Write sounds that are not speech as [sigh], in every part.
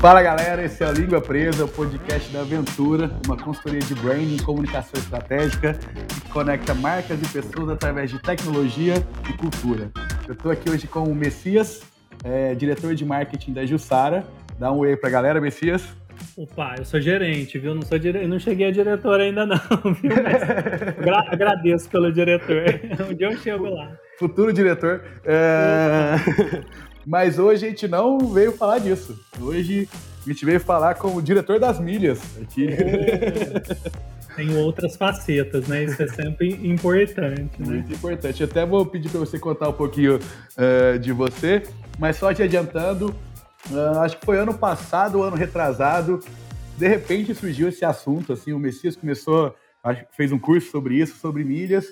Fala galera, esse é o Língua Presa, o podcast da Aventura, uma consultoria de branding e comunicação estratégica que conecta marcas e pessoas através de tecnologia e cultura. Eu estou aqui hoje com o Messias, é, diretor de marketing da Jussara. Dá um oi para a galera, Messias. Opa, eu sou gerente, viu? Não sou dire... não cheguei a diretor ainda não, [laughs] viu? Gra agradeço pelo diretor. [laughs] Um dia eu chego lá. Futuro diretor. É... [laughs] Mas hoje a gente não veio falar disso. Hoje a gente veio falar com o diretor das milhas aqui. É. Tem outras facetas, né? Isso é sempre importante. Né? Muito importante. Até vou pedir para você contar um pouquinho uh, de você, mas só te adiantando, uh, acho que foi ano passado, ano retrasado, de repente surgiu esse assunto, assim, o Messias começou, fez um curso sobre isso, sobre milhas,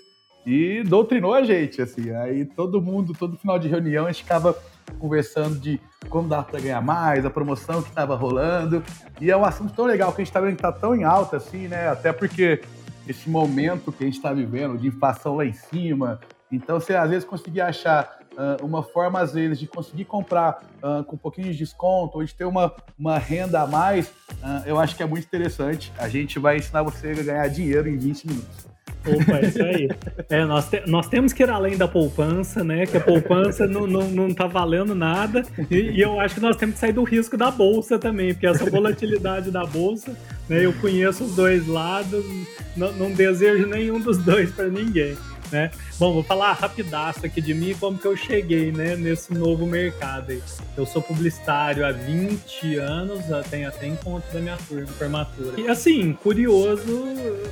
e doutrinou a gente, assim. Aí todo mundo, todo final de reunião, a gente ficava conversando de como dá para ganhar mais, a promoção que estava rolando. E é um assunto tão legal que a gente está vendo que está tão em alta assim, né? Até porque esse momento que a gente está vivendo de inflação lá em cima. Então, você às vezes conseguir achar uh, uma forma, às vezes, de conseguir comprar uh, com um pouquinho de desconto, ou de ter uma, uma renda a mais, uh, eu acho que é muito interessante. A gente vai ensinar você a ganhar dinheiro em 20 minutos. Opa, é isso aí. É, nós, te, nós temos que ir além da poupança, né? Que a poupança não, não, não tá valendo nada. E, e, eu acho que nós temos que sair do risco da bolsa também, porque essa volatilidade da bolsa, né? Eu conheço os dois lados, não, não desejo nenhum dos dois para ninguém né? Bom, vou falar rapidaço aqui de mim como que eu cheguei, né, nesse novo mercado aí. Eu sou publicitário há 20 anos, tenho até encontro da minha turma, formatura. E assim, curioso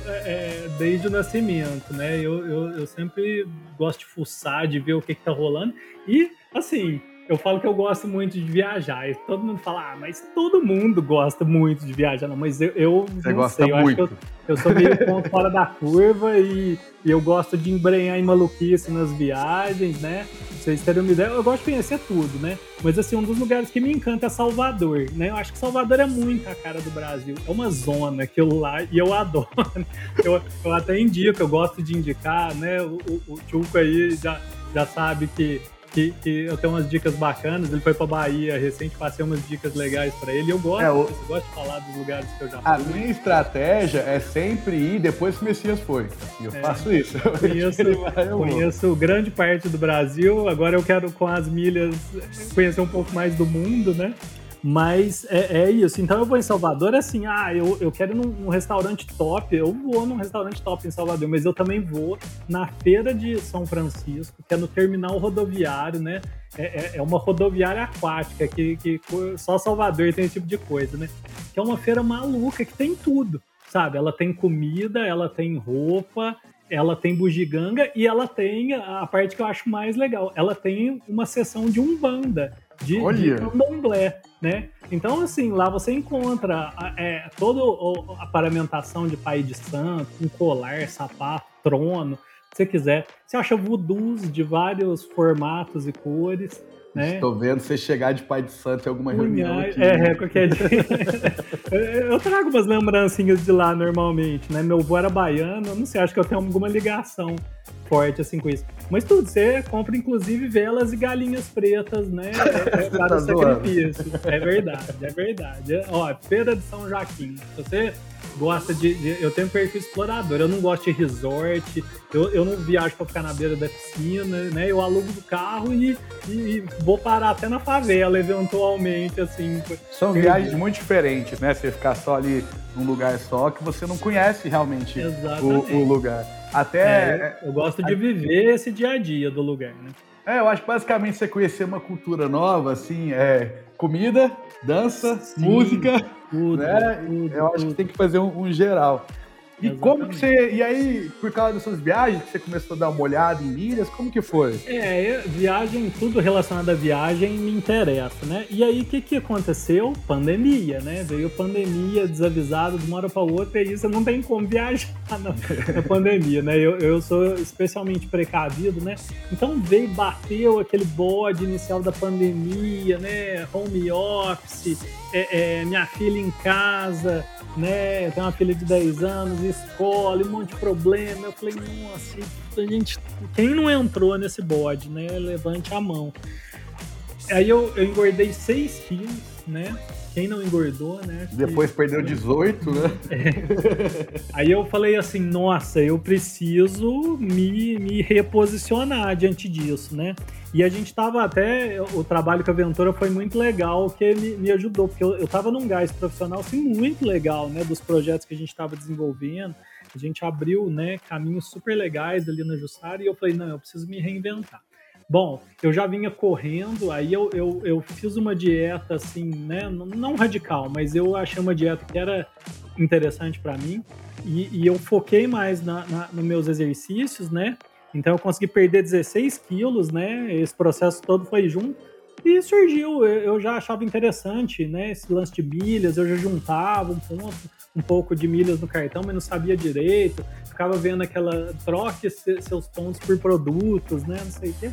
é, é, desde o nascimento, né? Eu, eu, eu sempre gosto de fuçar, de ver o que, que tá rolando. E, assim, eu falo que eu gosto muito de viajar. E todo mundo fala, ah, mas todo mundo gosta muito de viajar. Não, mas eu, eu Você não gosta sei. Eu muito. acho que eu, eu sou meio [laughs] ponto fora da curva e, e, eu gosto de embrenhar em maluquice nas viagens, né? Pra vocês terem uma ideia, eu gosto de conhecer tudo, né? Mas assim, um dos lugares que me encanta é Salvador, né? Eu acho que Salvador é muito a cara do Brasil. É uma zona aquilo lá e eu adoro. [laughs] Eu, eu até indico, eu gosto de indicar, né? O, o, o Tchuco aí já, já sabe que que, que, eu tenho umas dicas bacanas. Ele foi pra Bahia recente, passei umas dicas legais para ele. Eu gosto, é, o... eu gosto de falar dos lugares que eu já fui. A minha estratégia é sempre ir depois que o Messias foi. Eu é, faço isso. [laughs] Eu conheço, conheço grande parte do Brasil. Agora eu quero, com as milhas, conhecer um pouco mais do mundo, né? Mas é, é, isso. Então eu vou em Salvador, é assim, ah, eu, eu quero num, num, restaurante top, eu vou num restaurante top em Salvador, mas eu também vou na feira de São Francisco, que é no terminal rodoviário, né? É, é, é uma rodoviária aquática, que, que só Salvador tem esse tipo de coisa, né? Que é uma feira maluca, que tem tudo, sabe? Ela tem comida, ela tem roupa, ela tem bugiganga e ela tem a parte que eu acho mais legal, ela tem uma sessão de umbanda de, de candomblé, né? Então, assim, lá você encontra é, toda a paramentação de pai de santo, um colar, sapato, trono, se você quiser. Você acha voodoos de vários formatos e cores. Né? Estou vendo você chegar de pai de santo em alguma reunião. Aqui. É, é, qualquer dia. [laughs] eu trago umas lembrancinhas de lá normalmente, né? Meu avô era baiano, não sei, acho que eu tenho alguma ligação forte assim com isso. Mas tudo, você compra inclusive velas e galinhas pretas, né? É, é para [laughs] tá sacrifício. É verdade, é verdade. É, ó, Feira de São Joaquim. Se você gosta de, de, Eu tenho um perfil explorador, eu não gosto de resort, eu, eu não viajo para ficar na beira da piscina, né? Eu alugo do carro e, e, e vou parar até na favela, eventualmente, assim. São viagens muito diferentes, né? Você ficar só ali num lugar só que você não conhece realmente o, o, lugar. Até. É, eu, eu gosto de viver esse dia a dia do lugar, né? É, eu acho que basicamente você conhecer uma cultura nova, assim, é comida, dança, Sim, música, tudo, né? Tudo, eu acho que tem que fazer um, um geral. E Exatamente. como que você. E aí, por causa das suas viagens, que você começou a dar uma olhada em milhas, como que foi? É, viagem, tudo relacionado à viagem me interessa, né? E aí, o que, que aconteceu? Pandemia, né? Veio pandemia desavisada de uma hora para outra, e isso não tem como viajar [laughs] na, na pandemia, né? Eu, eu sou especialmente precavido, né? Então veio, bateu aquele bode inicial da pandemia, né? Home office, é, é, minha filha em casa né? Tenho uma filha de 10 anos, escola, um monte de problema. Eu falei, nossa, a gente, quem não entrou nesse bode, né? Levante a mão. Aí eu, eu engordei 6 quilos, né? quem não engordou, né? Depois que... perdeu 18, né? É. Aí eu falei assim, nossa, eu preciso me, me reposicionar diante disso, né? E a gente tava até. O trabalho com a Ventura foi muito legal, que me, me ajudou, porque eu, eu tava num gás profissional assim, muito legal, né? Dos projetos que a gente estava desenvolvendo. A gente abriu né, caminhos super legais ali na Jussara e eu falei, não, eu preciso me reinventar. Bom, eu já vinha correndo, aí eu, eu, eu fiz uma dieta assim, né? Não radical, mas eu achei uma dieta que era interessante para mim. E, e, eu foquei mais na, na, nos meus exercícios, né? Então eu consegui perder 16 quilos, né? Esse processo todo foi junto. E surgiu, eu já achava interessante, né? Esse lance de milhas, eu já juntava um ponto, um pouco de milhas no cartão, mas não sabia direito. Ficava vendo aquela troque seus pontos por produtos, né? Não sei o quê.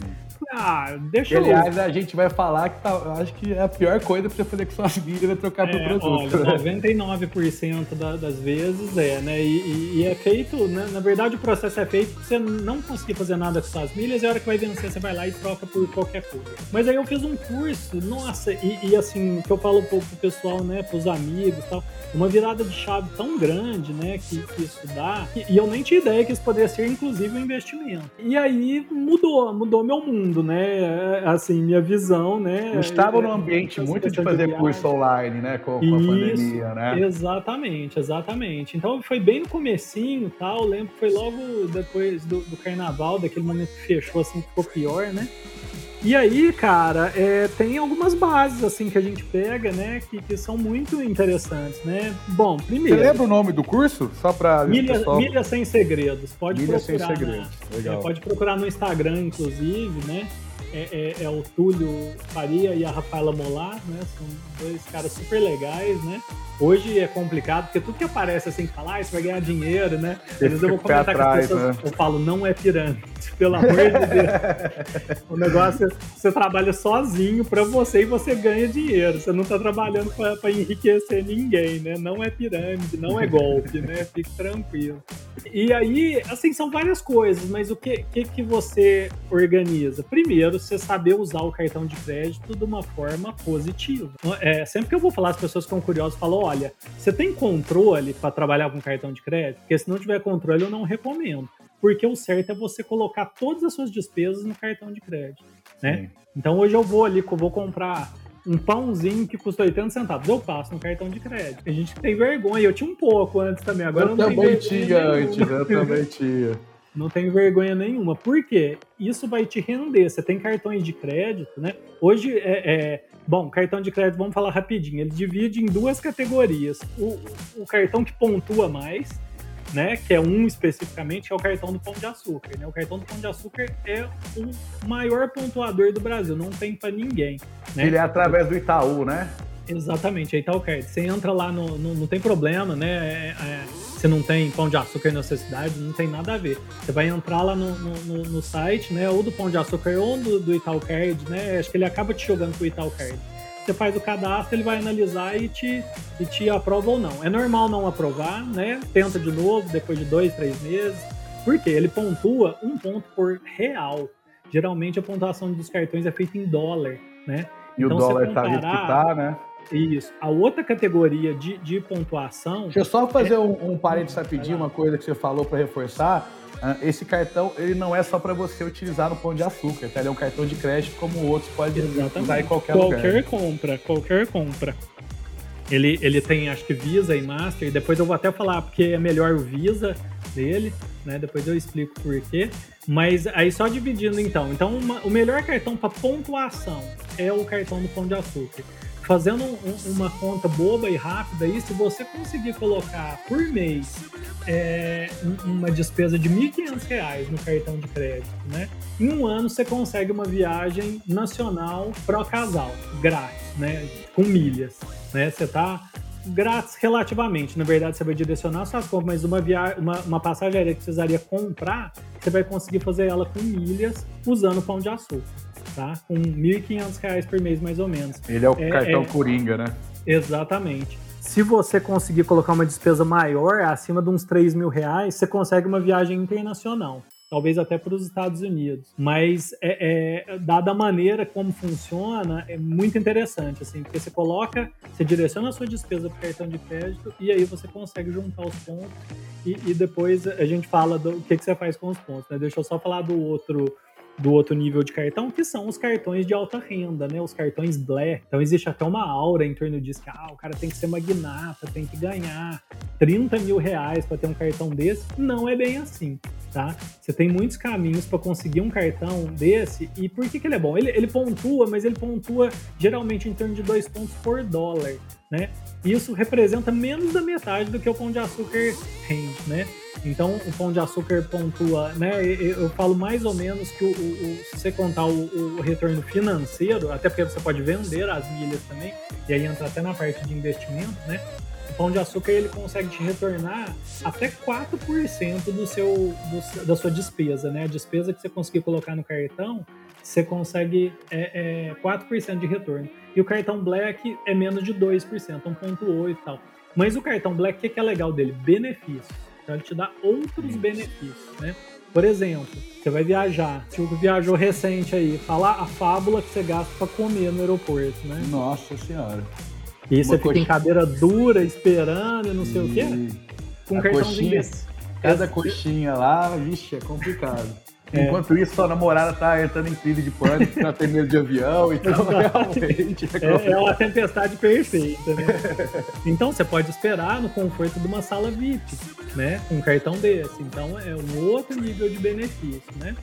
Ah, deixa eu. Aliás, a gente vai falar que tá, acho que é a pior coisa pra você fazer com suas milhas é trocar por é, produto. Olha, 99% da, das vezes é, né? E, e, é feito, né? na verdade, o processo é feito você não conseguir fazer nada com suas milhas e a hora que vai vencer, você vai lá e troca por qualquer coisa. Mas aí eu fiz um curso, nossa, e, e assim, que eu falo um pouco pro pessoal, né, pros amigos e tal, uma virada de chave tão grande, né, que, que isso dá, e, e eu nem tinha ideia que isso poderia ser, inclusive, um investimento. E aí mudou, mudou meu mundo, né? Assim, minha visão, né? Eu estava num ambiente muito de fazer de curso online, né? Com, com a pandemia, né? Exatamente, exatamente. Então foi bem no comecinho tal. Lembro que foi logo depois do, do carnaval, daquele momento que fechou, assim, ficou pior, né? E aí, cara, é, tem algumas bases assim que a gente pega, né, que, que, são muito interessantes, né? Bom, primeiro. Você lembra o nome do curso? Só para Milha, Milha sem segredos. Pode Milha procurar. Sem segredos. Na, Legal. É, pode procurar no Instagram, inclusive, né? É, é, é, o Túlio Faria e a Rafaela Molar, né? São dois caras super legais, né? Hoje é complicado, porque tudo que aparece assim, falar, ah, você vai ganhar dinheiro, né? Às vezes eu vou comentar atrás, com as pessoas, né? eu falo, não é pirâmide, [laughs] pelo amor de Deus. o negócio é você trabalha sozinho para você e você ganha dinheiro. Você não está trabalhando para enriquecer ninguém, né? Não é pirâmide, não é golpe, né? [laughs] Fique tranquilo. E aí, assim, são várias coisas, mas o que, que, que você organiza? Primeiro, você saber usar o cartão de crédito de uma forma positiva. É, sempre que eu vou falar, as pessoas ficam curiosas, falam, olha, você tem controle para trabalhar com cartão de crédito? Porque se não tiver controle, eu não recomendo. Porque o certo é você colocar todas as suas despesas no cartão de crédito, né? Então hoje eu vou ali, eu vou comprar um pãozinho que custa 80 centavos. Eu passo no cartão de crédito. A gente tem vergonha. Eu tinha um pouco antes também. Agora eu não também tinha antes, eu também [laughs] tinha. Não tenho vergonha nenhuma. Por quê? Isso vai te render. Você tem cartões de crédito, né? Hoje é, é Bom, cartão de crédito, vamos falar rapidinho. Ele divide em duas categorias. O, o cartão que pontua mais, né? Que é um especificamente, é o cartão do Pão de Açúcar. Né? O cartão do Pão de Açúcar é o maior pontuador do Brasil, não tem para ninguém. Né? Ele é através do Itaú, né? Exatamente, tá o crédito. Você entra lá, no, no, não tem problema, né? É, é, você não tem pão de açúcar na sua cidade, não tem nada a ver. Você vai entrar lá no, no, no site, né? Ou do pão de açúcar ou do, do Itaú Card, né? Acho que ele acaba te jogando pro Itaú Card. Você faz o cadastro, ele vai analisar e te, e te aprova ou não. É normal não aprovar, né? Tenta de novo depois de dois, três meses. Por quê? Ele pontua um ponto por real. Geralmente a pontuação dos cartões é feita em dólar, né? E então, o dólar está comparar... tá que tá, né? Isso. A outra categoria de, de pontuação. Deixa eu só fazer é... um, um parênteses rapidinho, uma coisa que você falou para reforçar. Ah, esse cartão ele não é só para você utilizar no pão de açúcar, tá? ele é um cartão de crédito como outros pode Exatamente. usar em qualquer, qualquer lugar. Qualquer compra, qualquer compra. Ele, ele tem, acho que Visa e Master. Depois eu vou até falar porque é melhor o Visa dele, né? Depois eu explico por quê. Mas aí só dividindo então. Então uma, o melhor cartão para pontuação é o cartão do Pão de Açúcar fazendo um, uma conta boba e rápida aí, se você conseguir colocar por mês é, uma despesa de R$ 1.500 no cartão de crédito, né? Em um ano você consegue uma viagem nacional para o casal, grátis, né? Com milhas, né? Você tá grátis relativamente. Na verdade, você vai direcionar suas compras, mas uma, via... uma, uma passagem aérea que precisaria comprar, você vai conseguir fazer ela com milhas usando pão de açúcar tá? Com R$ 1.500 por mês, mais ou menos. Ele é o é, cartão é... Coringa, né? Exatamente. Se você conseguir colocar uma despesa maior, acima de uns 3 mil reais, você consegue uma viagem internacional. talvez até para os Estados Unidos. Mas, é, é, dada a maneira como funciona, é muito interessante, assim, porque você coloca, você direciona a sua despesa para cartão de crédito e aí você consegue juntar os pontos e, e depois a gente fala do que, que você faz com os pontos. Né? Deixa eu só falar do outro do outro nível de cartão, que são os cartões de alta renda, né? Os cartões Black. Então existe até uma aura em torno disso que ah, o cara tem que ser magnata, tem que ganhar 30 mil reais para ter um cartão desse. Não é bem assim, tá? Você tem muitos caminhos para conseguir um cartão desse. E por que, que ele é bom? Ele, ele pontua, mas ele pontua geralmente em torno de dois pontos por dólar, né? Isso representa menos da metade do que o pão de açúcar rende, né? Então, o Pão de Açúcar pontua, né? Eu falo mais ou menos que o, o se você contar o, o, retorno financeiro, até porque você pode vender as milhas também, e aí entra até na parte de investimento, né? O Pão de Açúcar ele consegue te retornar até 4% do seu, do, da sua despesa, né? A despesa que você conseguir colocar no cartão, você consegue é, é, 4% de retorno. E o cartão Black é menos de 2%, 1,8% e tal. Mas o cartão Black, o que é, legal dele? Benefícios. Então ele te dá outros benefícios, né? Por exemplo, você vai viajar, o viajou recente aí, fala a fábula que você gasta para comer no aeroporto, né? Nossa senhora. E Uma você fica em cadeira dura, esperando, não sei e... o quê. Com um cartãozinho desse. Cada coxinha lá, vixe, é complicado. É. Enquanto isso, sua namorada tá entrando em crise de pânico, tá tendo medo de avião e tal. Realmente. É, é uma tempestade perfeita, né? Então você pode esperar no conforto de uma sala VIP, né? Com um cartão desse. Então é um outro nível de benefício, né?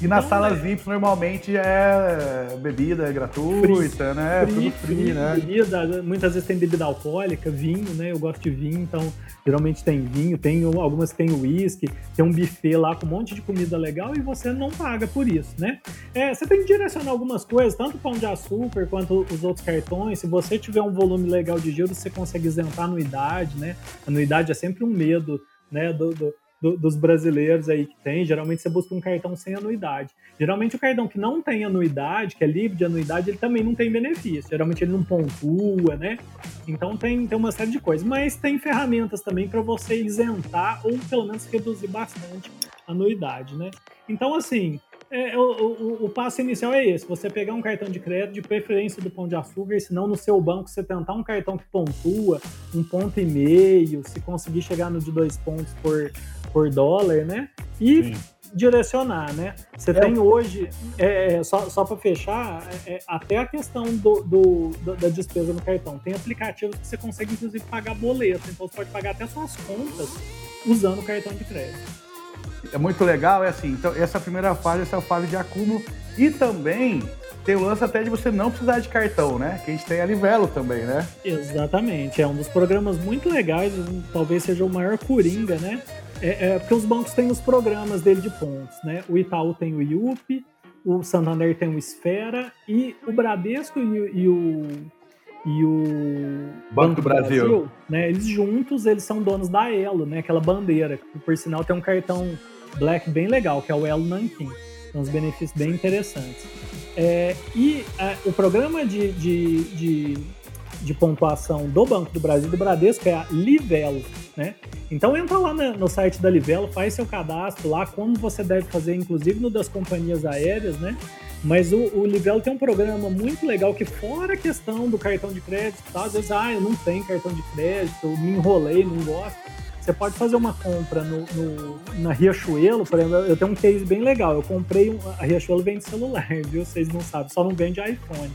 E nas então, salas é. VIP normalmente é bebida gratuita, free, né? Free, Tudo free, free, né? Bebida, muitas vezes tem bebida alcoólica, vinho, né? Eu gosto de vinho, então geralmente tem vinho, tem algumas tem uísque, tem um buffet lá com um monte de comida legal e você não paga por isso, né? É, você tem que direcionar algumas coisas, tanto o pão de açúcar quanto os outros cartões. Se você tiver um volume legal de giro, você consegue isentar a anuidade, né? A anuidade é sempre um medo, né? do, do do, dos brasileiros aí que tem, geralmente você busca um cartão sem anuidade. Geralmente o cartão que não tem anuidade, que é livre de anuidade, ele também não tem benefício. Geralmente ele não pontua, né? Então tem, tem uma série de coisas. Mas tem ferramentas também para você isentar ou pelo menos reduzir bastante a anuidade, né? Então, assim, é, o, o, o, passo inicial é esse: você pegar um cartão de crédito, de preferência do Pão de Açúcar, e se não no seu banco você tentar um cartão que pontua um ponto e meio, se conseguir chegar no de dois pontos por, por dólar, né? E Sim. direcionar, né? Você é. tem hoje, é, é só, só para fechar, é, é, até a questão do, do, da despesa no cartão. Tem aplicativos que você consegue, inclusive, pagar boleto. Então, você pode pagar até suas contas usando o cartão de crédito. É muito legal, é assim. Então, essa primeira fase, essa é a fase de acúmulo. E também tem o lance até de você não precisar de cartão, né? Que a gente tem a Livelo também, né? Exatamente. É um dos programas muito legais, talvez seja o maior coringa, né? É, é, porque os bancos têm os programas dele de pontos, né? O Itaú tem o IUP, o Santander tem o Esfera e o Bradesco e, e o e o Banco, do Brasil, Brasil, né? Eles juntos, eles são donos da Elo, né? Aquela bandeira, que por sinal tem um cartão Black bem legal, que é o Elo Nankin. Tem uns benefícios bem interessantes. É, e é, o programa de, de, de de pontuação do Banco do Brasil do Bradesco é a Livelo, né? Então entra lá no site da Livelo, faz seu cadastro lá, como você deve fazer, inclusive no das companhias aéreas, né? Mas o, o Livelo tem um programa muito legal que fora a questão do cartão de crédito, tá? às vezes, ah, eu não tenho cartão de crédito, me enrolei, não gosto você pode fazer uma compra no, no, na Riachuelo, por exemplo, eu tenho um case bem legal. Eu comprei um. A Riachuelo vende celular, [laughs] viu? Vocês não sabem, só não vende iPhone.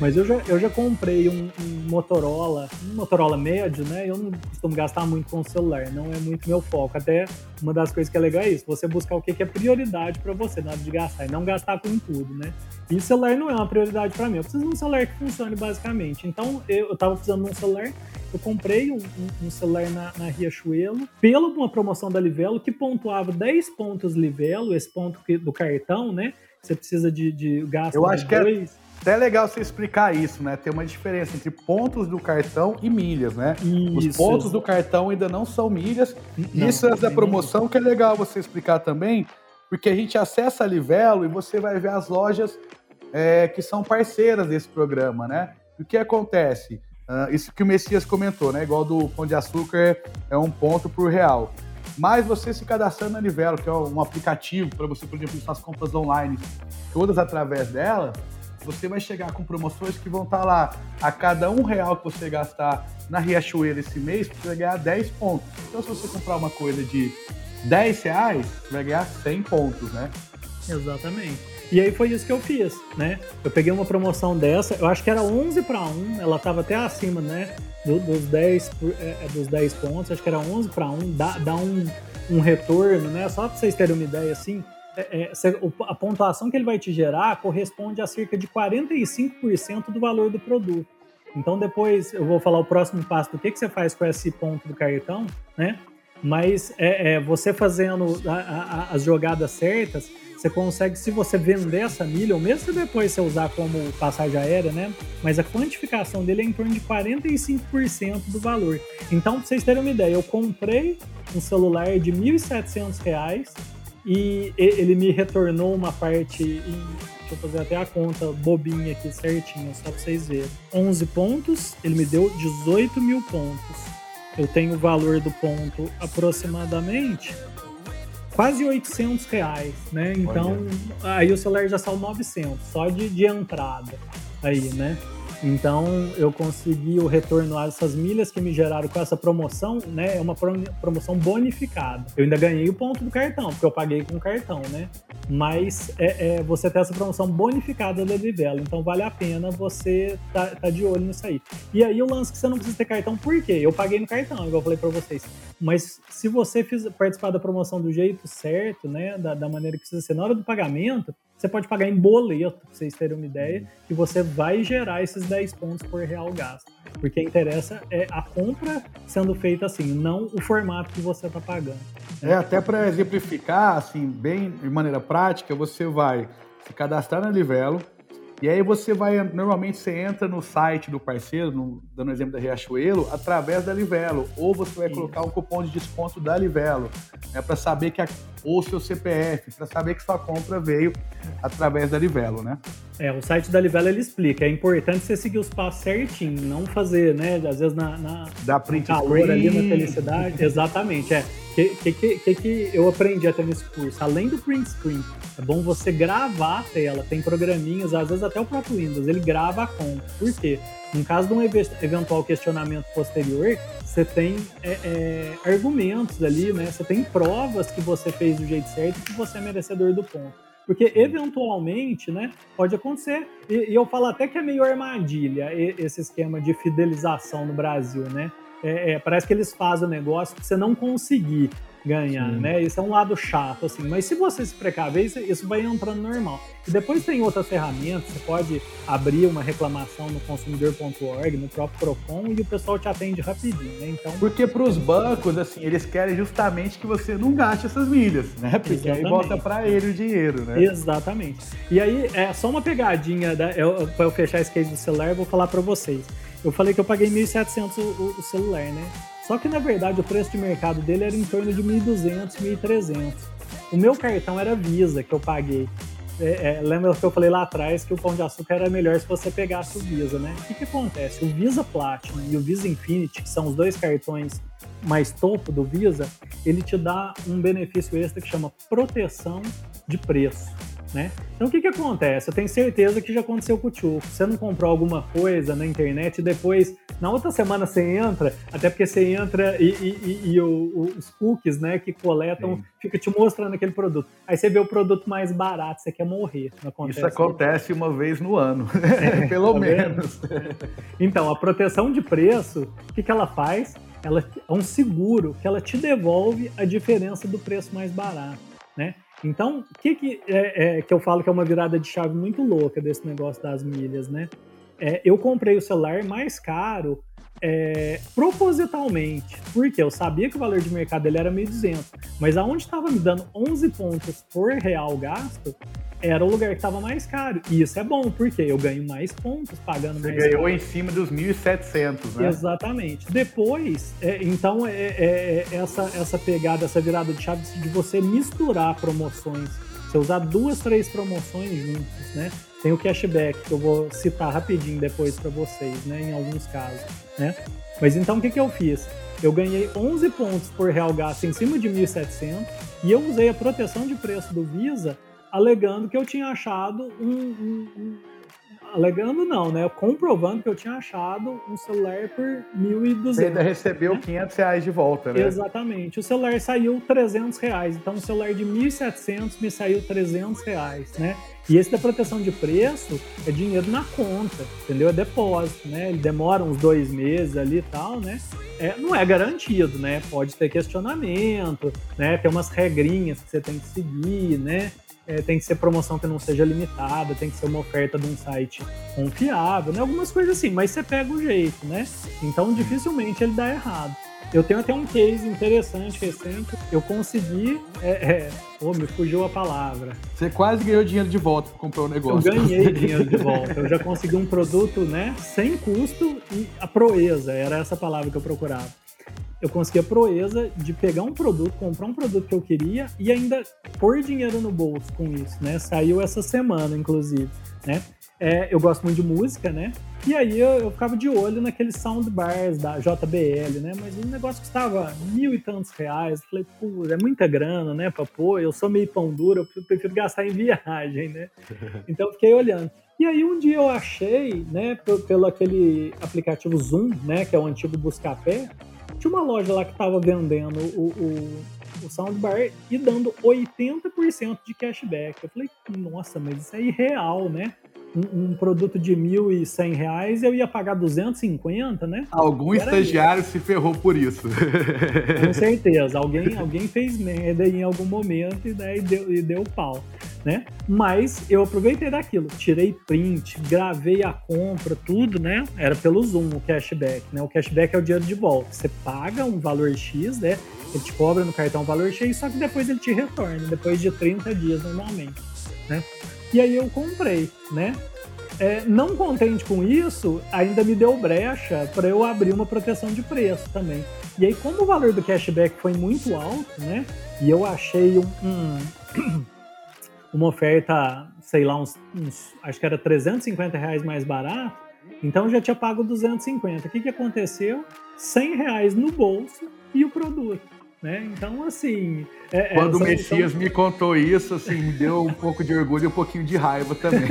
Mas eu já, eu já comprei um, um Motorola, um Motorola médio, né? Eu não costumo gastar muito com o celular, não é muito meu foco. Até uma das coisas que é legal é isso, você buscar o que é prioridade para você na hora de gastar e não gastar com tudo, né? E celular não é uma prioridade para mim. Eu preciso de um celular que funcione basicamente. Então eu, eu tava precisando de um celular eu comprei um, um, um celular na, na, Riachuelo, pela uma promoção da Livelo, que pontuava 10 pontos Livelo, esse ponto que, do cartão, né? Você precisa de, de gasto Eu acho que é até legal você explicar isso, né? Tem uma diferença entre pontos do cartão e milhas, né? Isso. Os pontos do cartão ainda não são milhas. Não, isso é da promoção que é legal você explicar também, porque a gente acessa a Livelo e você vai ver as lojas é, que são parceiras desse programa, né? O que acontece? Uh, isso que o Messias comentou, né? Igual do Pão de Açúcar é um ponto por real. Mas você se cadastrando na Livelo, que é um aplicativo para você, por exemplo, suas compras online, todas através dela, você vai chegar com promoções que vão estar tá lá. A cada um real que você gastar na Riachuelo esse mês, você vai ganhar 10 pontos. Então, se você comprar uma coisa de 10 reais, você vai ganhar 100 pontos, né? Exatamente. E aí foi isso que eu fiz, né? Eu peguei uma promoção dessa, eu acho que era 11 para 1, ela estava até acima, né? Do, dos, 10, é, é, dos 10 pontos, acho que era 11 para 1, dá, dá um, um retorno, né? Só para vocês terem uma ideia assim, é, é, a pontuação que ele vai te gerar corresponde a cerca de 45% do valor do produto. Então depois eu vou falar o próximo passo do que, que você faz com esse ponto do cartão, né? Mas é, é você fazendo a, a, as jogadas certas, você consegue, se você vender essa milha, ou mesmo depois você usar como passagem aérea, né? Mas a quantificação dele é em torno de 45% do valor. Então, pra vocês terem uma ideia, eu comprei um celular de R$ 1.700 e ele me retornou uma parte em, deixa eu fazer até a conta bobinha aqui certinho, só para vocês verem. 11 pontos, ele me deu 18 mil pontos. Eu tenho o valor do ponto aproximadamente quase 800 reais, né? Então, Olha. aí o celular já saiu 900, só de, de entrada aí, né? Então eu consegui o retorno dessas milhas que me geraram com essa promoção, né? É uma promoção bonificada. Eu ainda ganhei o ponto do cartão, porque eu paguei com o cartão, né? Mas é, é, você tem essa promoção bonificada da Livelo, então vale a pena você tá, tá, de olho nisso aí. E aí o lance que você não precisa ter cartão, por quê? Eu paguei no cartão, igual eu falei para vocês. Mas se você fiz, participar da promoção do jeito certo, né? Da, da maneira que precisa ser na hora do pagamento, você pode pagar em boleto, pra vocês terem uma ideia, uhum. e você vai gerar esses 10 pontos por real gasto. Porque interessa é a compra sendo feita assim, não o formato que você está pagando. É, até para exemplificar, assim, bem de maneira prática, você vai se cadastrar na Livelo, e aí você vai, normalmente você entra no site do parceiro, no, dando exemplo da Riachuelo, através da Livelo, ou você vai Sim. colocar um cupom de desconto da Livelo, né, para saber que a, ou seu CPF, para saber que sua compra veio através da Livelo, né? É, o site da Livelo ele explica, é importante você seguir os passos certinho, não fazer, né, às vezes na, na da print calor ali na felicidade, exatamente, é. O que, que, que, que eu aprendi até nesse curso? Além do print screen, é bom você gravar a tela. Tem programinhas, às vezes até o próprio Windows, ele grava a conta. Por quê? No caso de um eventual questionamento posterior, você tem é, é, argumentos ali, né? Você tem provas que você fez do jeito certo e que você é merecedor do ponto. Porque eventualmente, né, pode acontecer. E, e eu falo até que é meio armadilha esse esquema de fidelização no Brasil, né? É, é, parece que eles fazem o negócio para você não conseguir ganhar, Sim. né? Isso é um lado chato, assim. Mas se você se precaver, isso, isso vai entrando normal. E depois tem outras ferramentas, você pode abrir uma reclamação no consumidor.org, no próprio Procon, e o pessoal te atende rapidinho, né? Então... Porque para os bancos, assim, eles querem justamente que você não gaste essas milhas, né? Porque Exatamente. aí volta para ele o dinheiro, né? Exatamente. E aí, é só uma pegadinha, da, eu, para eu fechar esse case do celular, eu vou falar para vocês. Eu falei que eu paguei 1.700 o, o celular, né? Só que na verdade o preço de mercado dele era em torno de 1.200, 1.300. O meu cartão era Visa que eu paguei. É, é, lembra que eu falei lá atrás que o Pão de Açúcar era melhor se você pegasse o Visa, né? O que, que acontece? O Visa Platinum e o Visa Infinity, que são os dois cartões mais topo do Visa, ele te dá um benefício extra que chama proteção de preço. Né? Então o que, que acontece? Eu tenho certeza que já aconteceu com o Tchuco. Você não comprou alguma coisa na internet e depois, na outra semana você entra, até porque você entra e, e, e, e o, os cookies né, que coletam Sim. fica te mostrando aquele produto. Aí você vê o produto mais barato, você quer morrer. Acontece Isso acontece uma vez no ano, é, [laughs] pelo tá menos. Então, a proteção de preço, o que, que ela faz? Ela é um seguro que ela te devolve a diferença do preço mais barato. Né? Então, o que, que, é, é, que eu falo que é uma virada de chave muito louca desse negócio das milhas, né? É, eu comprei o celular mais caro é, propositalmente, porque eu sabia que o valor de mercado dele era 1.200, mas aonde estava me dando 11 pontos por real gasto, era o lugar que estava mais caro. E isso é bom, porque eu ganho mais pontos pagando Você mais. Você ganhou caro. em cima dos 1.700, né? Exatamente. Depois, é, então, é, é, é, essa, essa pegada, essa virada de chave de você misturar promoções. Você usar duas, três promoções juntas, né? Tem o cashback, que eu vou citar rapidinho depois para vocês, né? Em alguns casos, né? Mas então, o que, que eu fiz? eu ganhei 11 pontos por real gasto em cima de 1.700 e eu usei a proteção de preço do Visa alegando que eu tinha achado um, um, um alegando não, né? Comprovando que eu tinha achado um celular por 1.200. Você ainda recebeu né? 500 reais de volta, né? Exatamente. O celular saiu 300 reais. Então, um celular de 1.700 me saiu 300 reais, né? E esse da proteção de preço é dinheiro na conta, entendeu? É depósito, né? Ele demora uns dois meses ali e tal, né? É, não é garantido, né? Pode ter questionamento, né? Tem umas regrinhas que você tem que seguir, né? É, tem que ser promoção que não seja limitada, tem que ser uma oferta de um site confiável, né? Algumas coisas assim, mas você pega o jeito, né? Então dificilmente ele dá errado. Eu tenho até um case interessante recente. Eu consegui. É, é, oh, me fugiu a palavra. Você quase ganhou dinheiro de volta para comprar o um negócio. Eu ganhei [laughs] dinheiro de volta. Eu já consegui um produto, né? Sem custo e a proeza. Era essa palavra que eu procurava eu consegui a proeza de pegar um produto, comprar um produto que eu queria e ainda pôr dinheiro no bolso com isso, né? Saiu essa semana, inclusive, né? É, eu gosto muito de música, né? E aí eu, eu, ficava de olho naqueles soundbars da JBL, né? Mas o negócio custava mil e tantos reais. Eu falei, pô, é muita grana, né? Pra pôr, eu sou meio pão duro, eu prefiro gastar em viagem, né? [laughs] Então eu fiquei olhando. E aí um dia eu achei, né, pelo aquele aplicativo Zoom, né, que é o antigo Buscapé, tinha uma loja lá que estava vendendo o, o, o soundbar e dando 80% de cashback. Eu falei, nossa, mas isso é irreal, né? um, um produto de R$ reais eu ia pagar 250, né? Algum estagiário se ferrou por isso. Com [laughs] certeza. Alguém, alguém fez merda em algum momento e daí deu, e deu pau, né? Mas eu aproveitei daquilo. Tirei print, gravei a compra, tudo, né? Era pelo Zoom o cashback, né? O cashback é o dinheiro de volta. Você paga um valor X, né? Ele te cobra no cartão um valor X, só que depois ele te retorna, depois de 30 dias normalmente, né? E aí eu comprei, né? É, não contente com isso, ainda me deu brecha para eu abrir uma proteção de preço também. E aí, como o valor do cashback foi muito alto, né? E eu achei um, um, [clears throat] uma oferta, sei lá, uns, uns, acho que era 350 reais mais barato, então eu já tinha pago 250. O que, que aconteceu? 100 reais no bolso e o produto. Né? Então, assim. É, é Quando o Messias são... me contou isso, assim, me deu um pouco de orgulho e um pouquinho de raiva também.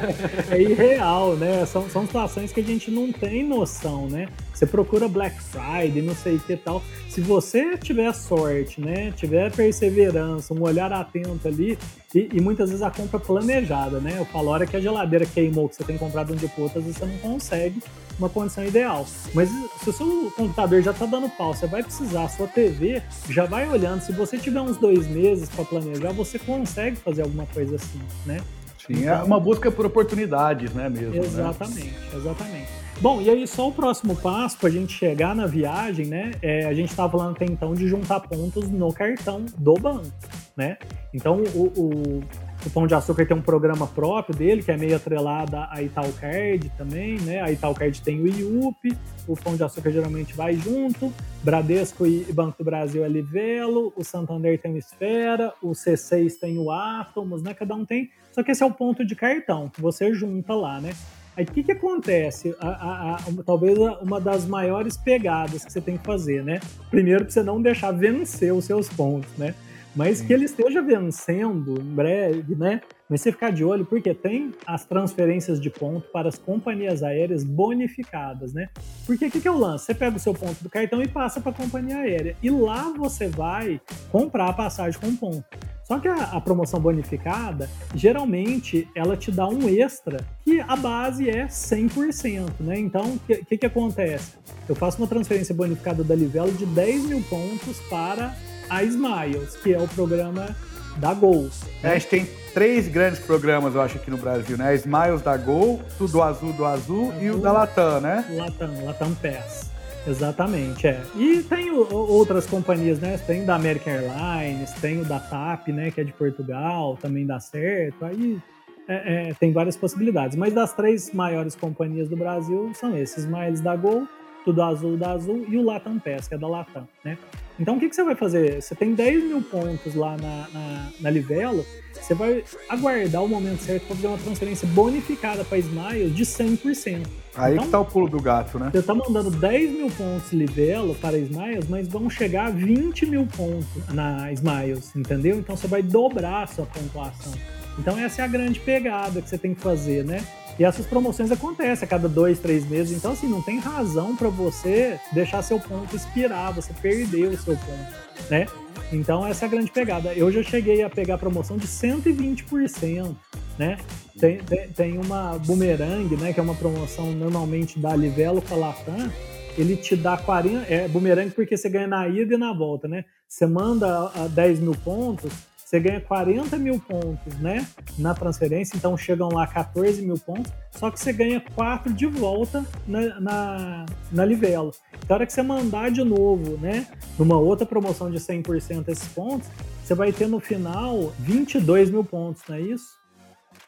[laughs] é irreal, né? São, são situações que a gente não tem noção, né? Você procura Black Friday, não sei o que tal. Se você tiver sorte, né? Tiver perseverança, um olhar atento ali, e, e muitas vezes a compra planejada, né? Eu falo, a hora que a geladeira queimou, que você tem comprado um dia por outro, você não consegue uma condição ideal. Mas se o seu computador já está dando pau, você vai precisar, a sua TV já vai olhando. Se você tiver uns dois meses para planejar, você consegue fazer alguma coisa assim, né? Sim, é então, é uma busca por oportunidades, né, mesmo. Exatamente, né? exatamente. Bom, e aí só o próximo passo para a gente chegar na viagem, né? É, a gente estava falando até então de juntar pontos no cartão do banco, né? Então o, o o Pão de Açúcar tem um programa próprio dele, que é meio atrelado a Italcard também, né? A Italcard tem o IUP, o Pão de Açúcar geralmente vai junto, Bradesco e Banco do Brasil é Livelo, o Santander tem o Esfera, o C6 tem o Atomos, né? Cada um tem, só que esse é o ponto de cartão, que você junta lá, né? Aí o que, que acontece? A, a, a, talvez uma das maiores pegadas que você tem que fazer, né? Primeiro, para você não deixar vencer os seus pontos, né? mas Sim. que ele esteja vencendo em breve, né? Mas você ficar de olho, porque tem as transferências de ponto para as companhias aéreas bonificadas, né? Porque o que, que é o lance? Você pega o seu ponto do cartão e passa para a companhia aérea. E lá você vai comprar a passagem com ponto. Só que a, a, promoção bonificada, geralmente, ela te dá um extra, que a base é 100%, né? Então, o que, que, que acontece? Eu faço uma transferência bonificada da Livelo de 10 mil pontos para a Smiles, que é o programa da Gol. É, a gente tem três grandes programas, eu acho, aqui no Brasil, né? Smiles da Gol, o do Azul do Azul, Azul e o da Latam, né? Latam, Latam Pass. Exatamente, é. E tem o, outras companhias, né? Tem da American Airlines, tem o da TAP, né? Que é de Portugal, também dá certo. Aí é, é, tem várias possibilidades. Mas das três maiores companhias do Brasil são esses: Smiles da Gol, tudo azul da azul, e o Latam Pass, que é da Latam, né? Então, o que, que você vai fazer? Você tem 10 mil pontos lá na, na, na Livelo, você vai aguardar o momento certo para fazer uma transferência bonificada para Smiles de 100%. Aí então, que tá o pulo do gato, né? Você tá mandando 10 mil pontos Livelo para Smiles, mas vão chegar a 20 mil pontos na Smiles, entendeu? Então você vai dobrar a sua pontuação. Então essa é a grande pegada que você tem que fazer, né? E essas promoções acontecem a cada dois, três meses. Então, assim, não tem razão para você deixar seu ponto expirar, você perder o seu ponto, né? Então, essa é a grande pegada. Eu já cheguei a pegar promoção de 120%, né? Tem, tem, tem uma Boomerang, né? Que é uma promoção normalmente da Livelo com a Latam. Ele te dá 40. É Boomerang porque você ganha na ida e na volta, né? Você manda 10 mil pontos, você ganha 40 mil pontos, né? Na transferência, então chegam lá 14 mil pontos, só que você ganha 4 de volta na, na, na Livelo. Então, a hora que você mandar de novo, né? Numa outra promoção de 100% esses pontos, você vai ter no final 22 mil pontos, não é isso?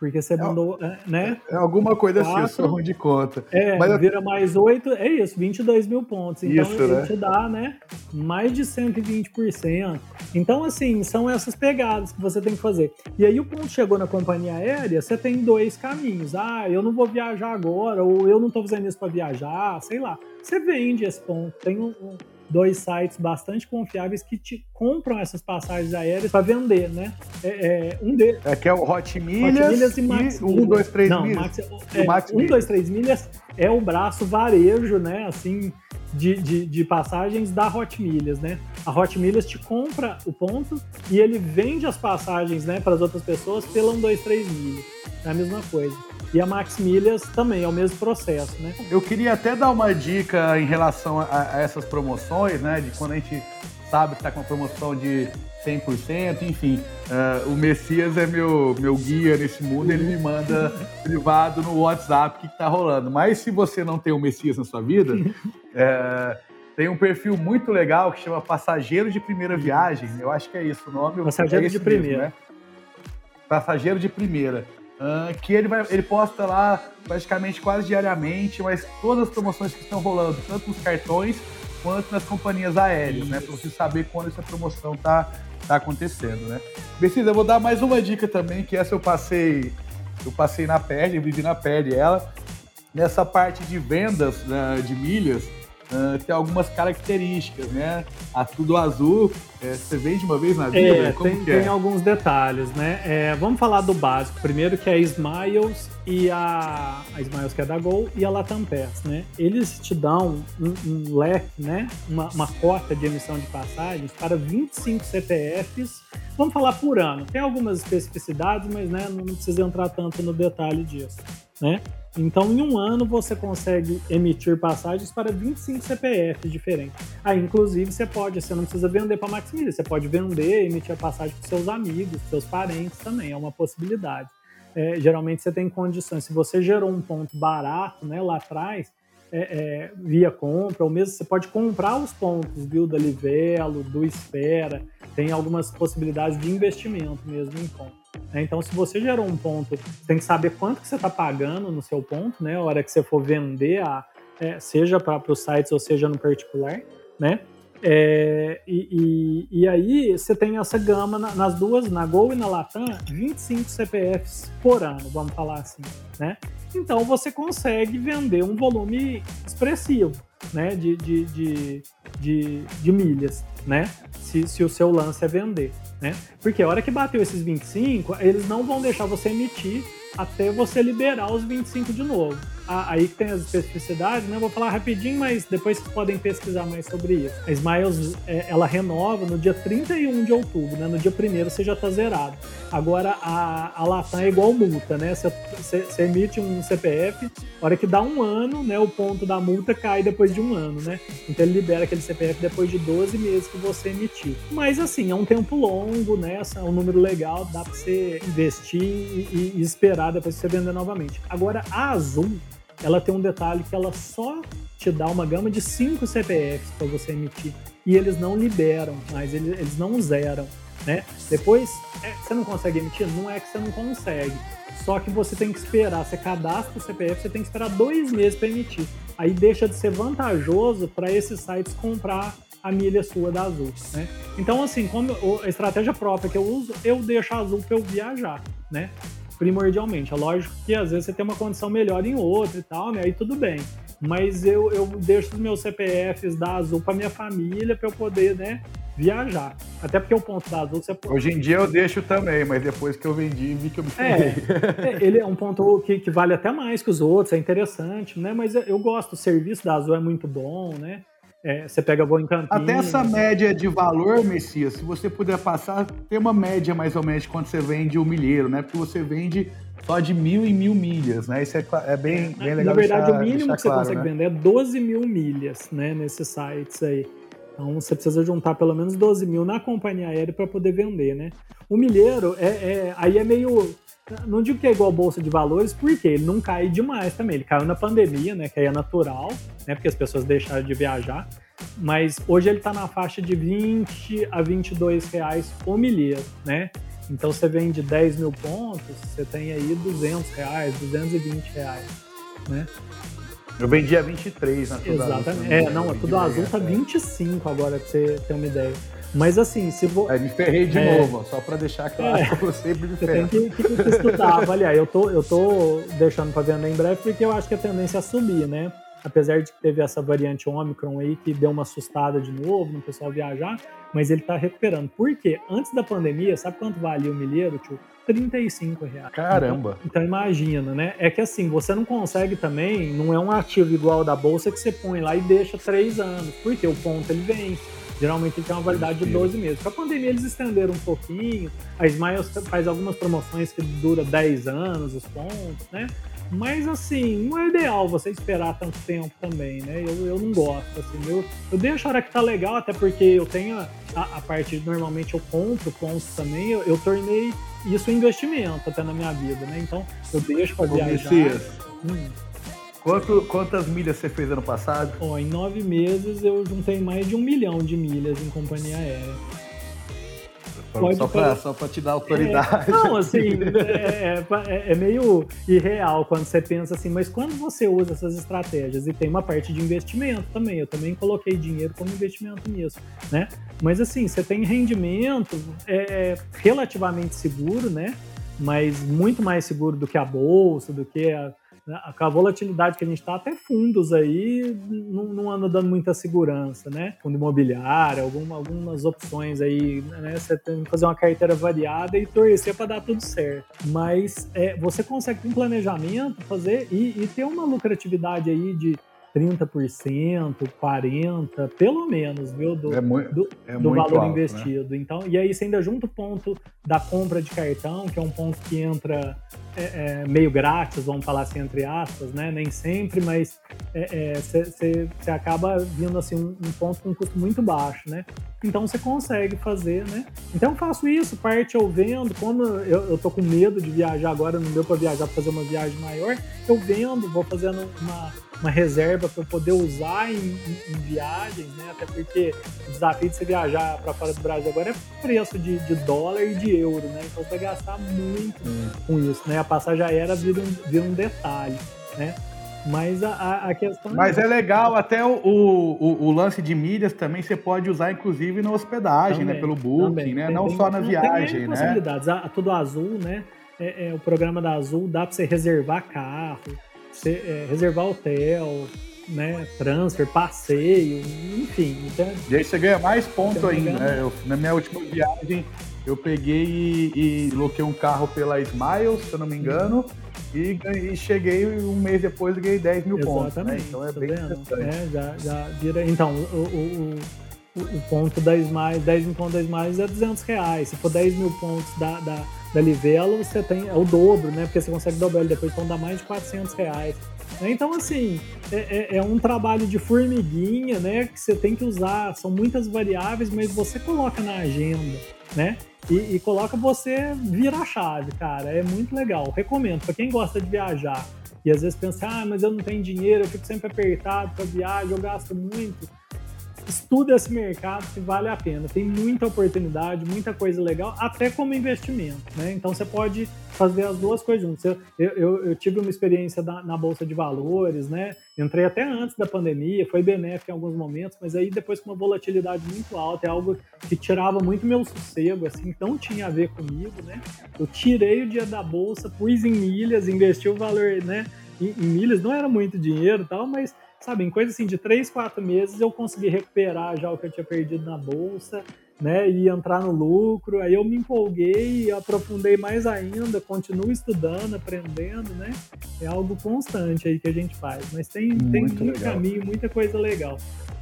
Porque você é mandou, é, né? É alguma coisa Quatro, assim, eu sou ruim de conta. É, Mas vira eu... mais 8, é isso, 22 mil pontos. Então isso, ele né? te dá, né? Mais de 120%. Então, assim, são essas pegadas que você tem que fazer. E aí o ponto chegou na companhia aérea, você tem dois caminhos. Ah, eu não vou viajar agora, ou eu não tô fazendo isso para viajar, sei lá. Você vende esse ponto. Tem um, um dois sites bastante confiáveis que te compram essas passagens aéreas para vender, né? É, é, um deles. É que é o Hot Milhas, Hot Milhas e Max e um, dois, três Não, milhas. Max, é, Max um, milhas. dois, três milhas é o braço varejo, né? Assim, de, de, de, passagens da Hot Milhas, né? A Hot Milhas te compra o ponto e ele vende as passagens, né, para as outras pessoas pela 1, 2, 3 milhas. É a mesma coisa. E a Max Milhas também é o mesmo processo, né? Eu queria até dar uma dica em relação a, a essas promoções, né? De quando a gente sabe que está com uma promoção de 100%, enfim. Uh, o Messias é meu, meu guia nesse mundo, ele me manda [laughs] privado no WhatsApp o que está rolando. Mas se você não tem o Messias na sua vida, é, [laughs] tem um perfil muito legal que chama Passageiro de Primeira Viagem. Eu acho que é isso o nome. Passageiro é de Primeira. Mesmo, né? Passageiro de Primeira. Uh, que ele, vai, ele posta lá praticamente quase diariamente, mas todas as promoções que estão rolando, tanto nos cartões quanto nas companhias aéreas, né? Para você saber quando essa promoção tá, tá acontecendo, né? Precisa, eu vou dar mais uma dica também, que essa eu passei, eu passei na pele, eu vivi na pele ela. Nessa parte de vendas né, de milhas, uh, tem algumas características, né? A tudo azul, é, você vende uma vez na vida? É, tem, é? tem, alguns detalhes, né? É, vamos falar do básico primeiro, que é Smiles e a, a Smiles que é da Gol e a Latam Pass, né? Eles te dão um, um leque, né? Uma, uma cota de emissão de passagens para 25 CPFs, vamos falar por ano. Tem algumas especificidades, mas né, não precisa entrar tanto no detalhe disso, né? Então, em um ano, você consegue emitir passagens para 25 CPFs diferentes. Aí, inclusive, você pode, você não precisa vender para Maximilian, você pode vender, emitir a passagem para seus amigos, seus parentes também, é uma possibilidade. É, geralmente, você tem condições. Se você gerou um ponto barato né, lá atrás, é, é, via compra, ou mesmo você pode comprar os pontos, viu, da Livelo, do Espera, tem algumas possibilidades de investimento mesmo em pontos. Né? Então, se você gerou um ponto, tem que saber quanto que você está pagando no seu ponto, né? A hora que você for vender, a, é, seja para os sites ou seja no particular, né? É, e, e, e, aí você tem essa gama na, nas duas, na Gol e na Latam, 25 CPFs por ano, vamos falar assim, né? Então você consegue vender um volume expressivo, né? De, de, de, de, de milhas, né? Se, se o seu lance é vender né? Porque a hora que bateu esses 25, eles não vão deixar você emitir até você liberar os 25 de novo aí que tem as especificidades, né? Eu vou falar rapidinho, mas depois vocês podem pesquisar mais sobre isso. A Smiles, é, ela renova no dia 31 de outubro, né? No dia 1 você já tá zerado. Agora, a, a Latam é igual multa, né? Você, emite um CPF, a hora que dá um ano, né? O ponto da multa cai depois de um ano, né? Então ele libera aquele CPF depois de 12 meses que você emitiu. Mas assim, é um tempo longo, né? É um número legal, dá pra você investir e, e esperar depois você vender novamente. Agora, a Azul, ela tem um detalhe que ela só te dá uma gama de 5 CPFs para você emitir. E eles não liberam, mas eles, eles não zeram. Né? Depois, é, você não consegue emitir? Não é que você não consegue. Só que você tem que esperar, você cadastra o CPF, você tem que esperar dois meses para emitir. aí deixa de ser vantajoso para esses sites comprar a milha sua da Azul, né? Então, assim, como a estratégia própria que eu uso, eu deixo a Azul para eu viajar, né? Primordialmente. É lógico que às vezes você tem uma condição melhor em outra e tal, né? Aí tudo bem. Mas eu, eu deixo os meus CPFs da Azul para minha família para eu poder, né? Viajar. Até porque o ponto da Azul você Hoje em dia eu deixo também, mas depois que eu vendi, vi que eu me é, é, ele é um ponto que, que, vale até mais que os outros, é interessante, né? Mas eu gosto, o serviço da Azul é muito bom, né? É, você pega voo em Campinas. Até essa média de valor, Messias, se você puder passar, tem uma média mais ou menos quando você vende o milheiro, né? Porque você vende só de mil em mil milhas, né? Isso é, é bem, bem legal. Na verdade, deixar, o mínimo que você claro, consegue né? vender é 12 mil milhas, né? Nesses sites aí. Então você precisa juntar pelo menos 12 mil na companhia aérea para poder vender, né? O milheiro é, é, aí é meio. Não digo que é igual bolsa de valores, porque ele não cai demais também. Ele caiu na pandemia, né? Que aí é natural, né? Porque as pessoas deixaram de viajar. Mas hoje ele está na faixa de 20 a 22 reais o milheiro, né? Então você vende 10 mil pontos, você tem aí 200 reais, 220 reais, né? Eu vendi a 23 na Tudo Exatamente. Azul. É, não, a Tudo Azul tá 25 agora, pra você ter uma ideia. Mas assim, se você. É, me ferrei de é... novo, só para deixar claro é... que [laughs] eu sempre me ferro. Tem que, que, que estudar, avaliar. Eu tô, eu tô deixando para vender em breve porque eu acho que a tendência é subir, né? Apesar de que teve essa variante Omicron aí que deu uma assustada de novo no pessoal viajar, mas ele tá recuperando. Por quê? Antes da pandemia, sabe quanto valia o milheiro, tio? 35 reais. Caramba! Então, então, imagina, né? É que assim, você não consegue também, não é um ativo igual da bolsa que você põe lá e deixa três anos, porque o ponto ele vem. Geralmente ele tem uma validade de 12 meses. Com a pandemia eles estenderam um pouquinho, a Smiles faz algumas promoções que dura 10 anos os pontos, né? Mas assim, não é ideal você esperar tanto tempo também, né? Eu, eu não gosto, assim. Eu, eu deixo a hora que tá legal, até porque eu tenho a, a, a parte, normalmente eu compro pontos também, eu, eu tornei isso um investimento até na minha vida, né? Então eu deixo para viajar. Hum. Quanto, quantas milhas você fez ano passado? Oh, em nove meses eu juntei mais de um milhão de milhas em companhia aérea. Pode, só para só te dar autoridade. É, não, assim, é, é, é, meio irreal quando você pensa assim, mas quando você usa essas estratégias e tem uma parte de investimento também, eu também coloquei dinheiro como investimento nisso, né? Mas assim, você tem rendimento é, relativamente seguro, né? Mas muito mais seguro do que a bolsa, do que a, né? a volatilidade que a gente está, até fundos aí não, não anda dando muita segurança, né? Fundo imobiliário, alguma, algumas opções aí, né? Você tem que fazer uma carteira variada e torcer para dar tudo certo. Mas é, você consegue, com planejamento, fazer e, e ter uma lucratividade aí de 30%, 40%, pelo menos, viu? Do, é muito, do, é do valor alto, né? investido. Né? Então, e aí você ainda junta o ponto da compra de cartão, que é um ponto que entra é, é, meio grátis, vamos falar assim, entre aspas, né? Nem sempre, mas você é, é, acaba vindo assim um, um, ponto com um custo muito baixo, né? Então você consegue fazer, né? Então eu faço isso, parte eu vendo, como eu, eu tô com medo de viajar agora, não deu para viajar para fazer uma viagem maior, eu vendo, vou fazendo uma uma reserva para eu poder usar em, em, em, viagens, né? Até porque o desafio de você viajar para fora do Brasil agora é preço de, de, dólar e de euro, né? Então você vai gastar muito hum. com isso, né? A passagem aérea vira um, vira um detalhe, né? Mas a, a questão. Mas é legal, até o, o, o, lance de milhas também você pode usar, inclusive, na hospedagem, né? também, né? Pelo Booking, também. né? Tem, não tem, só na viagem, tem né? possibilidades. A, tudo azul, né? É, é, o programa da Azul dá para você reservar carro, você, é, reservar hotel, né, transfer, passeio, enfim. Então, e aí você ganha mais ponto ainda. Né? Eu, na minha última viagem, eu peguei e, e loquei um carro pela Smiles, se eu não me engano, e, e cheguei um mês depois e ganhei 10 mil Exatamente, pontos. Né? Então é tá bem interessante. É, já, já vira. Então, o, o, o, o ponto da Smiles, 10 mil pontos da Smiles é 200 reais. Se for 10 mil pontos da, da da Livelo, você tem é o dobro, né? Porque você consegue dobrar ele depois, então dá mais de 400 reais. Então, assim, é, é, é, um trabalho de formiguinha, né? Que você tem que usar, são muitas variáveis, mas você coloca na agenda, né? E, e coloca você vira a chave, cara. É muito legal. Recomendo para quem gosta de viajar e às vezes pensa, ah, mas eu não tenho dinheiro, eu fico sempre apertado para viagem, eu gasto muito estuda esse mercado que vale a pena. Tem muita oportunidade, muita coisa legal, até como investimento, né? Então você pode fazer as duas coisas juntas. Eu, eu, eu tive uma experiência da, na Bolsa de Valores, né? Entrei até antes da pandemia, foi benéfico em alguns momentos, mas aí depois com uma volatilidade muito alta, é algo que tirava muito meu sossego, assim, não tinha a ver comigo, né? Eu tirei o dia da Bolsa, pus em milhas, investi o valor, né? Em, em milhas, não era muito dinheiro tal, mas sabe, em coisa assim de três, quatro meses eu consegui recuperar já o que eu tinha perdido na bolsa, né, e entrar no lucro. Aí eu me empolguei, aprofundei mais ainda, continuo estudando, aprendendo, né? É algo constante aí que a gente faz, mas tem muito, tem muito caminho, muita coisa legal.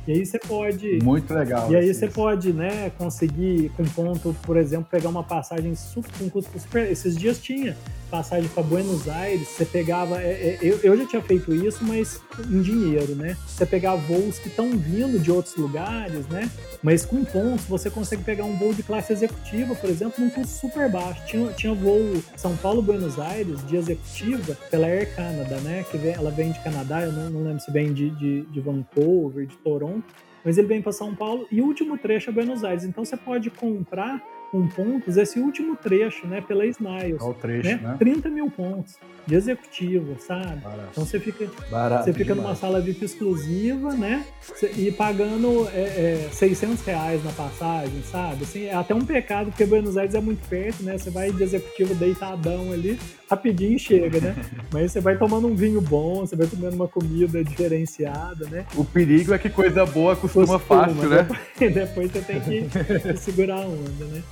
E aí você pode. Muito legal. E aí você pode, né, conseguir com ponto, por exemplo, pegar uma passagem super, com custo super. Esses dias tinha passagem para Buenos Aires, você pegava. É, é, eu, eu já tinha feito isso, mas em dinheiro, né? Você pegava voos que estão vindo de outros lugares, né? Mas com pontos você consegue pegar um voo de classe executiva, por exemplo, num custo super baixo. Tinha, tinha voo São Paulo-Buenos Aires de executiva pela Air Canada, né? Que vem, ela vem de Canadá, eu não, não lembro se vem de, de, de Vancouver, de Toronto, mas ele vem para São Paulo e o último trecho é Buenos Aires. Então você pode comprar com pontos esse último trecho, né, pela Smiles. o trecho, né? né? 30 mil pontos de executivo, sabe? Barato. Então você fica, Barato você fica numa sala VIP exclusiva, né? E pagando é, é, 600 reais na passagem, sabe? Assim, é até um pecado, porque Buenos Aires é muito perto, né? Você vai de executivo deitadão ali, rapidinho chega, né? [laughs] Mas você vai tomando um vinho bom, você vai comendo uma comida diferenciada, né? O perigo é que coisa boa costuma, costuma fácil, né? Depois, [laughs] depois você tem que segurar a onda, né?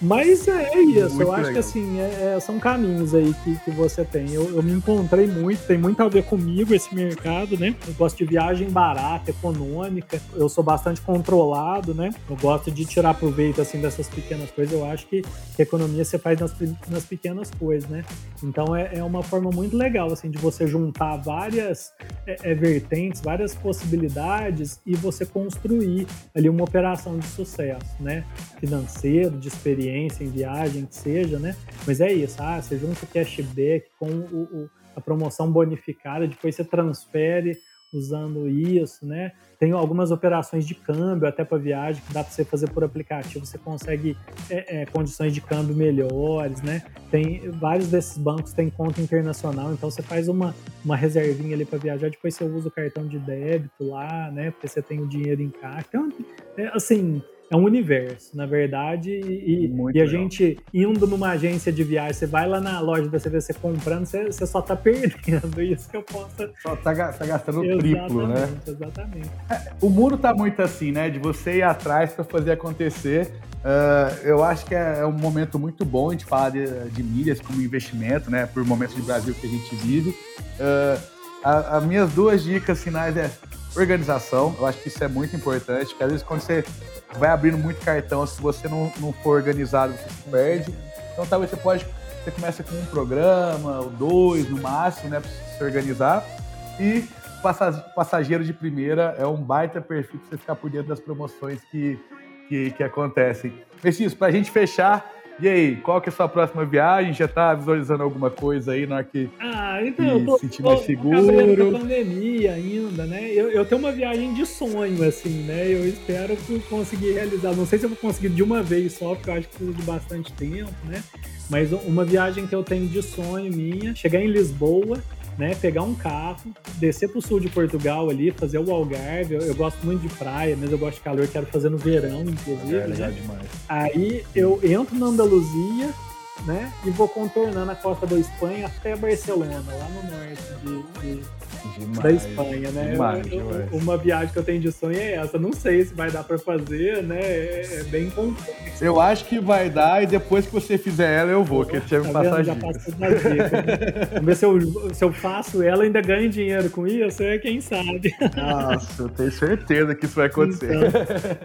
Mas é isso, muito eu acho legal. que assim, é, é, são caminhos aí que, que você tem. Eu, eu, me encontrei muito, tem muito a ver comigo esse mercado, né? Eu gosto de viagem barata, econômica, eu sou bastante controlado, né? Eu gosto de tirar proveito assim dessas pequenas coisas. Eu acho que, que economia você faz nas, nas pequenas coisas, né? Então é, é uma forma muito legal assim de você juntar várias é, é, vertentes, várias possibilidades e você construir ali uma operação de sucesso, né? Financeiro, de experiência experiência em viagem, que seja, né? Mas é isso, ah, você junta o cashback com o, o, a promoção bonificada, depois você transfere usando isso, né? Tem algumas operações de câmbio até para viagem que dá para você fazer por aplicativo, você consegue é, é, condições de câmbio melhores, né? Tem vários desses bancos têm conta internacional, então você faz uma, uma reservinha ali para viajar, depois você usa o cartão de débito lá, né? Porque você tem o dinheiro em caixa. Então, é, assim, é um universo, na verdade, e, e a gente indo numa agência de viagem, você vai lá na loja da CVC comprando, você, você só tá [laughs] perdendo isso que eu posso. Só tá, tá gastando o triplo, né? Exatamente. É, o mundo tá muito assim, né? De você ir atrás para fazer acontecer. Uh, eu acho que é, é, um momento muito bom de falar de, de milhas como investimento, né? Por momentos de Brasil que a gente vive. Uh, as minhas duas dicas finais é organização. Eu acho que isso é muito importante, porque às vezes quando você vai abrindo muito cartão, se você não, não for organizado, você se perde. Então talvez você pode, você começa com um programa, ou dois no máximo, né, para se organizar. E passageiro de primeira é um baita perfil para você ficar por dentro das promoções que, que, que acontecem. Messias, para a gente fechar, e aí, qual que é a sua próxima viagem? Já tá visualizando alguma coisa aí na hora que, ah, então, que eu tô, sentir mais seguro? Tô pandemia ainda, né? Eu, eu tenho uma viagem de sonho, assim, né? Eu espero conseguir realizar. Não sei se eu vou conseguir de uma vez só, porque eu acho que precisa de bastante tempo, né? Mas uma viagem que eu tenho de sonho minha, chegar em Lisboa, né, pegar um carro, descer para o sul de Portugal ali, fazer o Algarve. Eu, eu, gosto muito de praia, mas eu gosto de calor, quero fazer no verão, inclusive. É, né? demais. Aí eu entro na Andaluzia, né, e vou contornando a costa da Espanha até Barcelona, lá no norte de, de Demais, da Espanha, né? Demais, eu, demais. Uma viagem que eu tenho de sonho é essa. Não sei se vai dar para fazer, né? É, é, bem complexo. Eu acho que vai dar e depois que você fizer ela eu vou, que tinha me tá né? Vamos ver se eu, se eu faço ela ainda ganho dinheiro com isso, é quem sabe. Nossa, eu tenho certeza que isso vai acontecer. Então,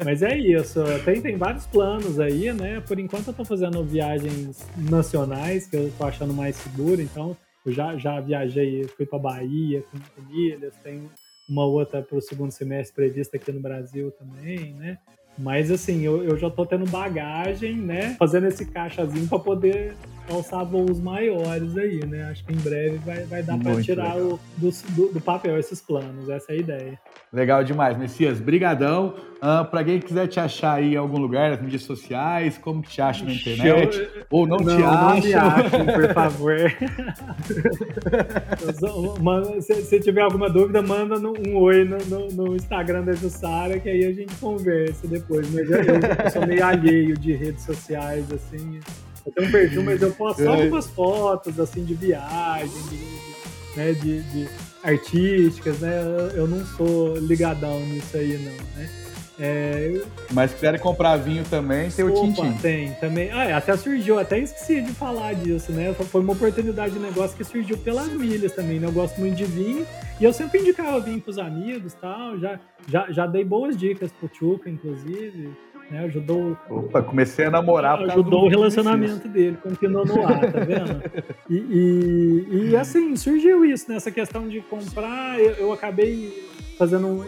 mas é isso. Tem, tem vários planos aí, né? Por enquanto eu tô fazendo viagens nacionais, que eu tô achando mais seguro, então eu já, já viajei, fui para Bahia com famílias, tem uma outra para o segundo semestre prevista aqui no Brasil também, né? Mas assim, eu, eu já tô tendo bagagem, né? Fazendo esse caixazinho para poder alçar voos maiores aí, né? Acho que em breve vai, vai dar para tirar o, do, do, do, papel esses planos, essa é a ideia. Legal demais, Messias. Brigadão. Uh, para quem quiser te achar aí em algum lugar, nas mídias sociais, como que te acha na internet? Eu... Ou não, não te acha? Não me por favor. [laughs] se, se, tiver alguma dúvida, manda um oi no, no, no Instagram da Jussara, que aí a gente conversa depois. Mas eu, eu sou meio alheio de redes sociais, assim. Eu tenho um perfil, mas eu posto só é. algumas fotos, assim, de viagem, de, né, de, de artísticas, né? Eu não sou ligadão nisso aí, não, né? É... Mas se quiserem comprar vinho também, tem Opa, o Tintim. Tem, também. Ah, é, até surgiu, até esqueci de falar disso, né? Foi uma oportunidade de negócio que surgiu pelas milhas também, né? Eu gosto muito de vinho e eu sempre indicava vinho pros amigos tal. Já, já, já dei boas dicas pro Chuca, inclusive. Né, ajudou. Opa, comecei a namorar. Ajudou o relacionamento dele, continuou no ar, tá vendo? E, e, e, assim, surgiu isso, nessa né? questão de comprar. Eu, eu acabei fazendo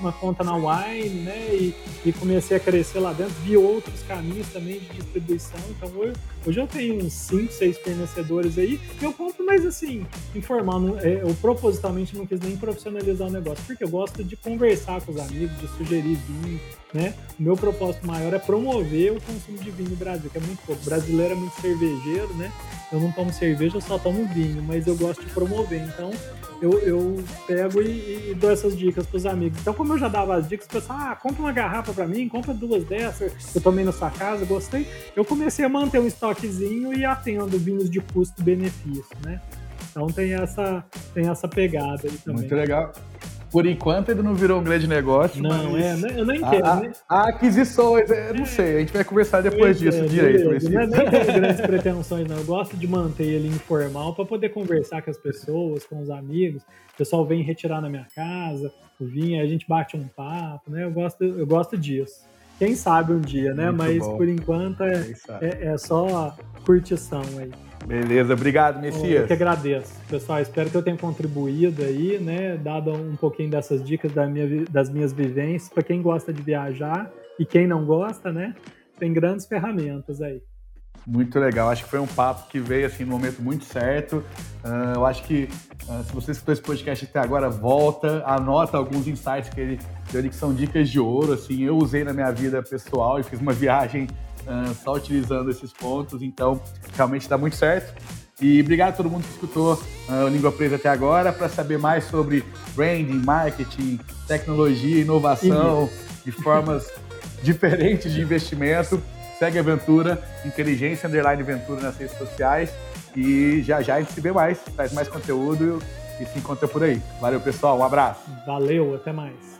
uma conta na Wine, né? E, e, comecei a crescer lá dentro. Vi outros caminhos também de distribuição. Então hoje, hoje eu tenho uns 5, 6 fornecedores aí. E eu compro, mas assim, informando. É, eu propositalmente não quis nem profissionalizar o negócio, porque eu gosto de conversar com os amigos, de sugerir vinho, né? O meu propósito maior é promover o consumo de vinho no Brasil, que é muito pouco. O brasileiro é muito cervejeiro, né? Eu não tomo cerveja, eu só tomo vinho, mas eu gosto de promover. Então, eu, eu pego e, e, dou essas dicas pros amigos. Então, como eu já dava as dicas, o pessoal, ah, compra uma garrafa para mim, compra duas dessas, eu tomei na sua casa, gostei. Eu comecei a manter um estoquezinho e atendo vinhos de custo-benefício, né? Então tem essa, tem essa pegada aí também. Muito legal. Por enquanto ele não virou um grande negócio. Não, é, eu nem quero. A, né? a aquisições, é, não sei, a gente vai conversar depois disso é, direito. Beleza, não, [laughs] nem tenho grandes pretensões, não. Eu gosto de manter ele informal para poder conversar com as pessoas, com os amigos. O pessoal vem retirar na minha casa, o vinho, a gente bate um papo, né? Eu gosto, eu gosto disso. Quem sabe um dia, né? Muito Mas bom. por enquanto é, é, é só curtição aí. Beleza, obrigado, Messias. Eu que agradeço. Pessoal, espero que eu tenha contribuído aí, né? Dado um pouquinho dessas dicas da minha, das minhas vivências. Para quem gosta de viajar e quem não gosta, né? Tem grandes ferramentas aí. Muito legal. Acho que foi um papo que veio assim no momento muito certo. Uh, eu acho que uh, se você escutou esse podcast até agora, volta, anota alguns insights que ele deu ali que são dicas de ouro. Assim, eu usei na minha vida pessoal e fiz uma [laughs] viagem uh, só utilizando esses pontos, então realmente dá muito certo. E obrigado a todo mundo que escutou uh, o Língua Presa até agora. Para saber mais sobre branding, marketing, tecnologia, inovação e formas [laughs] diferentes de investimento, segue a Aventura, Inteligência Underline Aventura nas redes sociais. E já já a gente se vê mais, traz mais conteúdo e se encontra por aí. Valeu, pessoal. Um abraço. Valeu, até mais.